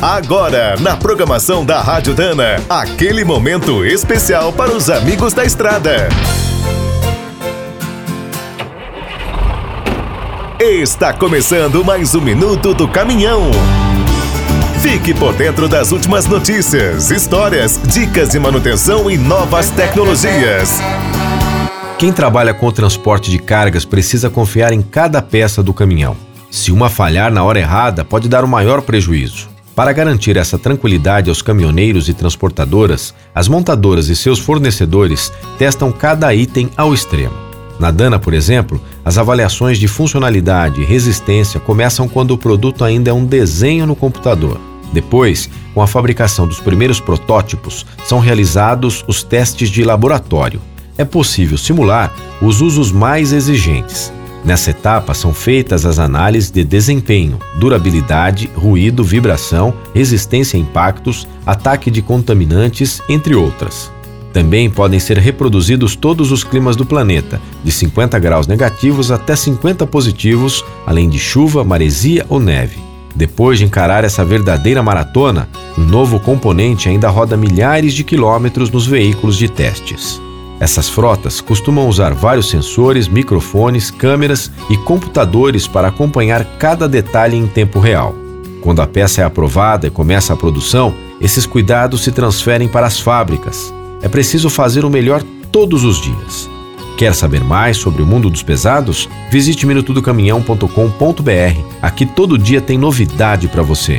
Agora, na programação da Rádio Dana, aquele momento especial para os amigos da estrada. Está começando mais um minuto do caminhão. Fique por dentro das últimas notícias, histórias, dicas de manutenção e novas tecnologias. Quem trabalha com o transporte de cargas precisa confiar em cada peça do caminhão. Se uma falhar na hora errada, pode dar o um maior prejuízo. Para garantir essa tranquilidade aos caminhoneiros e transportadoras, as montadoras e seus fornecedores testam cada item ao extremo. Na Dana, por exemplo, as avaliações de funcionalidade e resistência começam quando o produto ainda é um desenho no computador. Depois, com a fabricação dos primeiros protótipos, são realizados os testes de laboratório. É possível simular os usos mais exigentes. Nessa etapa são feitas as análises de desempenho, durabilidade, ruído, vibração, resistência a impactos, ataque de contaminantes, entre outras. Também podem ser reproduzidos todos os climas do planeta, de 50 graus negativos até 50 positivos, além de chuva, maresia ou neve. Depois de encarar essa verdadeira maratona, um novo componente ainda roda milhares de quilômetros nos veículos de testes. Essas frotas costumam usar vários sensores, microfones, câmeras e computadores para acompanhar cada detalhe em tempo real. Quando a peça é aprovada e começa a produção, esses cuidados se transferem para as fábricas, é preciso fazer o melhor todos os dias. Quer saber mais sobre o mundo dos pesados? Visite minutodocaminhão.com.br. Aqui todo dia tem novidade para você.